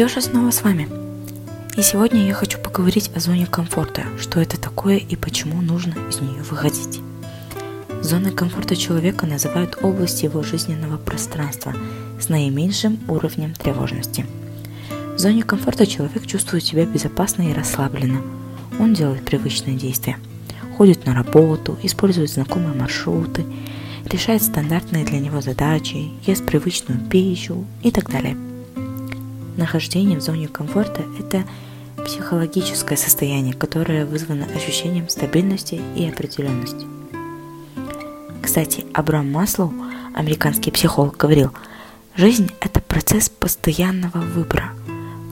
Йоша снова с вами. И сегодня я хочу поговорить о зоне комфорта, что это такое и почему нужно из нее выходить. Зоной комфорта человека называют область его жизненного пространства с наименьшим уровнем тревожности. В зоне комфорта человек чувствует себя безопасно и расслабленно. Он делает привычные действия. Ходит на работу, использует знакомые маршруты, решает стандартные для него задачи, ест привычную пищу и так далее. Нахождение в зоне комфорта – это психологическое состояние, которое вызвано ощущением стабильности и определенности. Кстати, Абрам Маслоу, американский психолог, говорил, жизнь – это процесс постоянного выбора.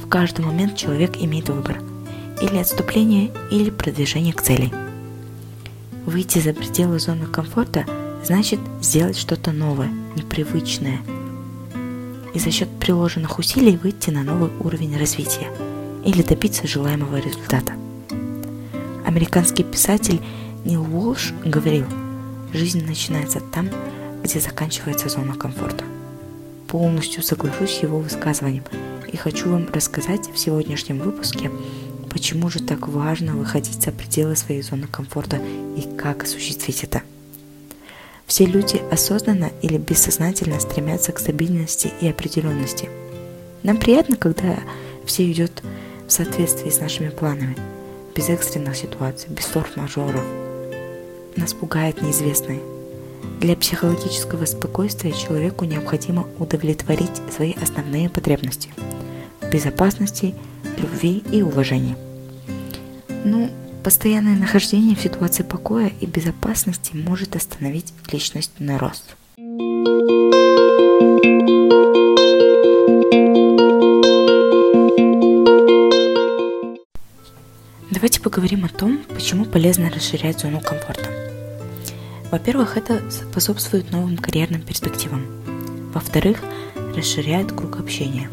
В каждый момент человек имеет выбор – или отступление, или продвижение к цели. Выйти за пределы зоны комфорта – значит сделать что-то новое, непривычное. И за счет приложенных усилий выйти на новый уровень развития или добиться желаемого результата. Американский писатель Нил Уолш говорил, жизнь начинается там, где заканчивается зона комфорта. Полностью соглашусь с его высказыванием и хочу вам рассказать в сегодняшнем выпуске, почему же так важно выходить за пределы своей зоны комфорта и как осуществить это. Все люди осознанно или бессознательно стремятся к стабильности и определенности. Нам приятно, когда все идет в соответствии с нашими планами, без экстренных ситуаций, без форс-мажоров. Нас пугает неизвестное. Для психологического спокойствия человеку необходимо удовлетворить свои основные потребности – безопасности, любви и уважения. Ну, Постоянное нахождение в ситуации покоя и безопасности может остановить личностный рост. Давайте поговорим о том, почему полезно расширять зону комфорта. Во-первых, это способствует новым карьерным перспективам. Во-вторых, расширяет круг общения.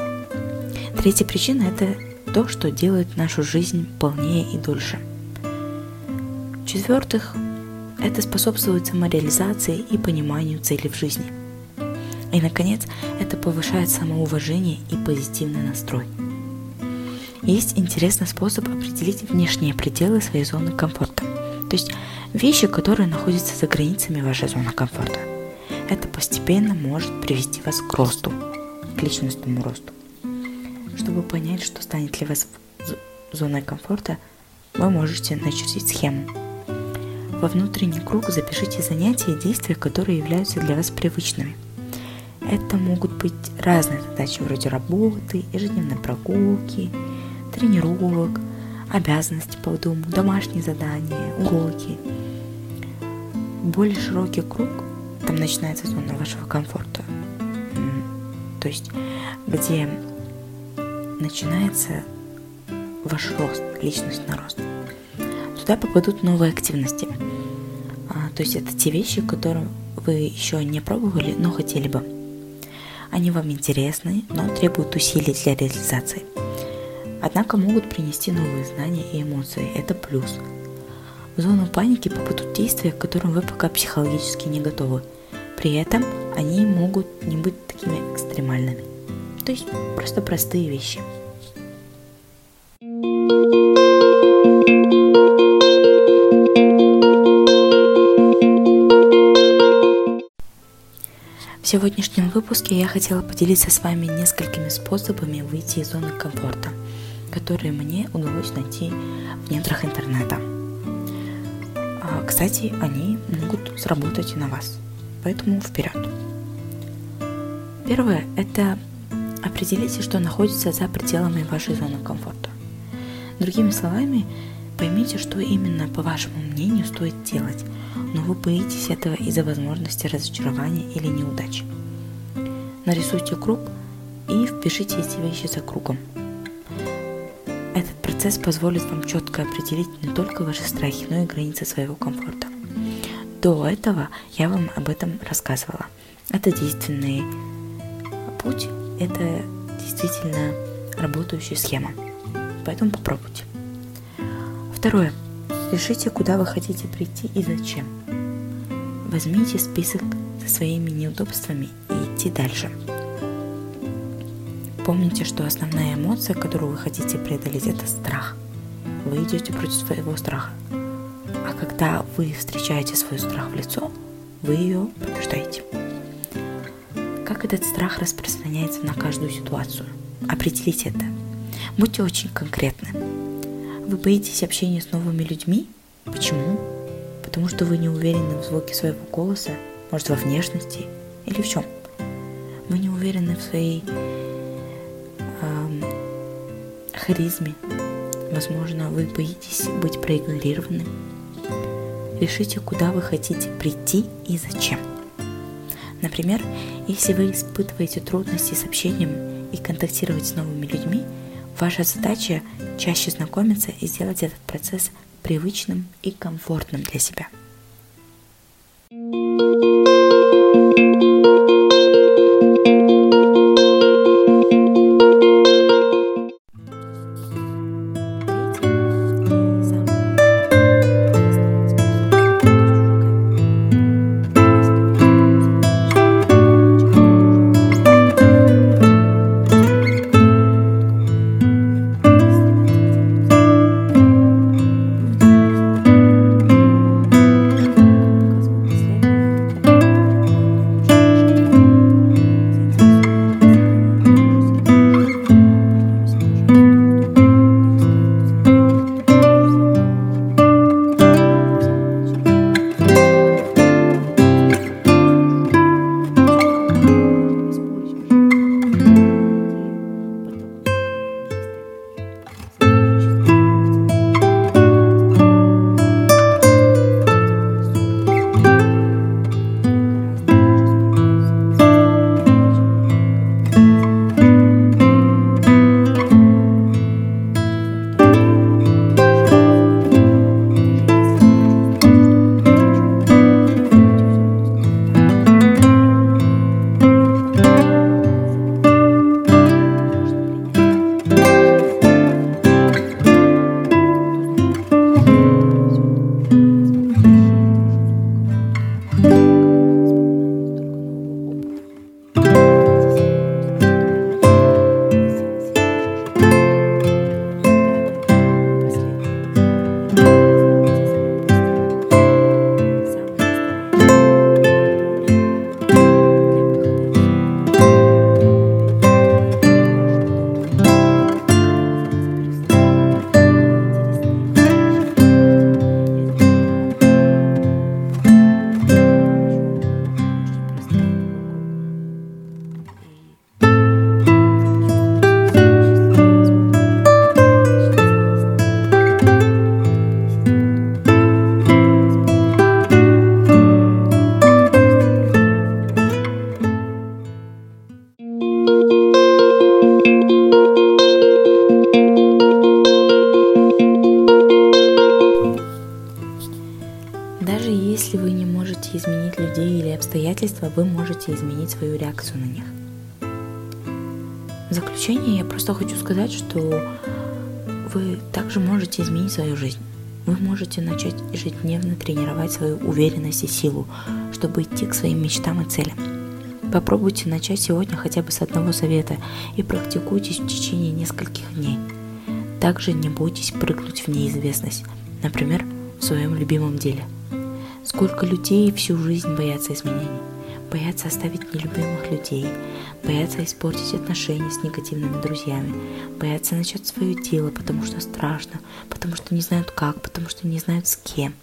Третья причина – это то, что делает нашу жизнь полнее и дольше – в-четвертых, это способствует самореализации и пониманию цели в жизни. И, наконец, это повышает самоуважение и позитивный настрой. Есть интересный способ определить внешние пределы своей зоны комфорта. То есть вещи, которые находятся за границами вашей зоны комфорта. Это постепенно может привести вас к росту, к личностному росту. Чтобы понять, что станет ли вас зоной комфорта, вы можете начертить схему – во внутренний круг запишите занятия и действия, которые являются для вас привычными. Это могут быть разные задачи вроде работы, ежедневной прогулки, тренировок, обязанности по дому, домашние задания, уроки. Более широкий круг, там начинается зона вашего комфорта, то есть где начинается ваш рост, личностный рост. Туда попадут новые активности – то есть это те вещи, которые вы еще не пробовали, но хотели бы. Они вам интересны, но требуют усилий для реализации. Однако могут принести новые знания и эмоции. Это плюс. В зону паники попадут действия, к которым вы пока психологически не готовы. При этом они могут не быть такими экстремальными. То есть просто простые вещи – В сегодняшнем выпуске я хотела поделиться с вами несколькими способами выйти из зоны комфорта, которые мне удалось найти в недрах интернета. А, кстати, они могут сработать и на вас, поэтому вперед. Первое – это определите, что находится за пределами вашей зоны комфорта. Другими словами, поймите, что именно, по вашему мнению, стоит делать, но вы боитесь этого из-за возможности разочарования или неудачи. Нарисуйте круг и впишите эти вещи за кругом. Этот процесс позволит вам четко определить не только ваши страхи, но и границы своего комфорта. До этого я вам об этом рассказывала. Это действенный путь, это действительно работающая схема. Поэтому попробуйте. Второе. Решите, куда вы хотите прийти и зачем. Возьмите список со своими неудобствами и идти дальше. Помните, что основная эмоция, которую вы хотите преодолеть, это страх. Вы идете против своего страха. А когда вы встречаете свой страх в лицо, вы ее побеждаете. Как этот страх распространяется на каждую ситуацию? Определите это. Будьте очень конкретны. Вы боитесь общения с новыми людьми? Почему? Потому что вы не уверены в звуке своего голоса, может во внешности или в чем? Вы не уверены в своей э, харизме. Возможно, вы боитесь быть проигнорированным. Решите, куда вы хотите прийти и зачем. Например, если вы испытываете трудности с общением и контактировать с новыми людьми, ваша задача чаще знакомиться и сделать этот процесс привычным и комфортным для себя. Обстоятельства, вы можете изменить свою реакцию на них. В заключение я просто хочу сказать, что вы также можете изменить свою жизнь. Вы можете начать ежедневно тренировать свою уверенность и силу, чтобы идти к своим мечтам и целям. Попробуйте начать сегодня хотя бы с одного совета и практикуйтесь в течение нескольких дней. Также не бойтесь прыгнуть в неизвестность, например, в своем любимом деле – Сколько людей всю жизнь боятся изменений, боятся оставить нелюбимых людей, боятся испортить отношения с негативными друзьями, боятся начать свое дело, потому что страшно, потому что не знают как, потому что не знают с кем.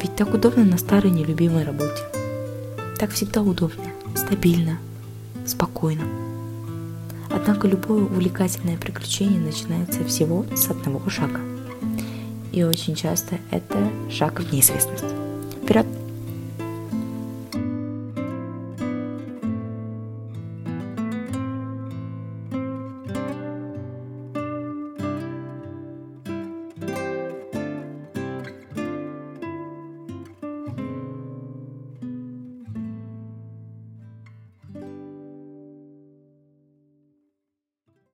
Ведь так удобно на старой нелюбимой работе. Так всегда удобно, стабильно, спокойно. Однако любое увлекательное приключение начинается всего с одного шага – и очень часто это шаг в неизвестность. Вперед!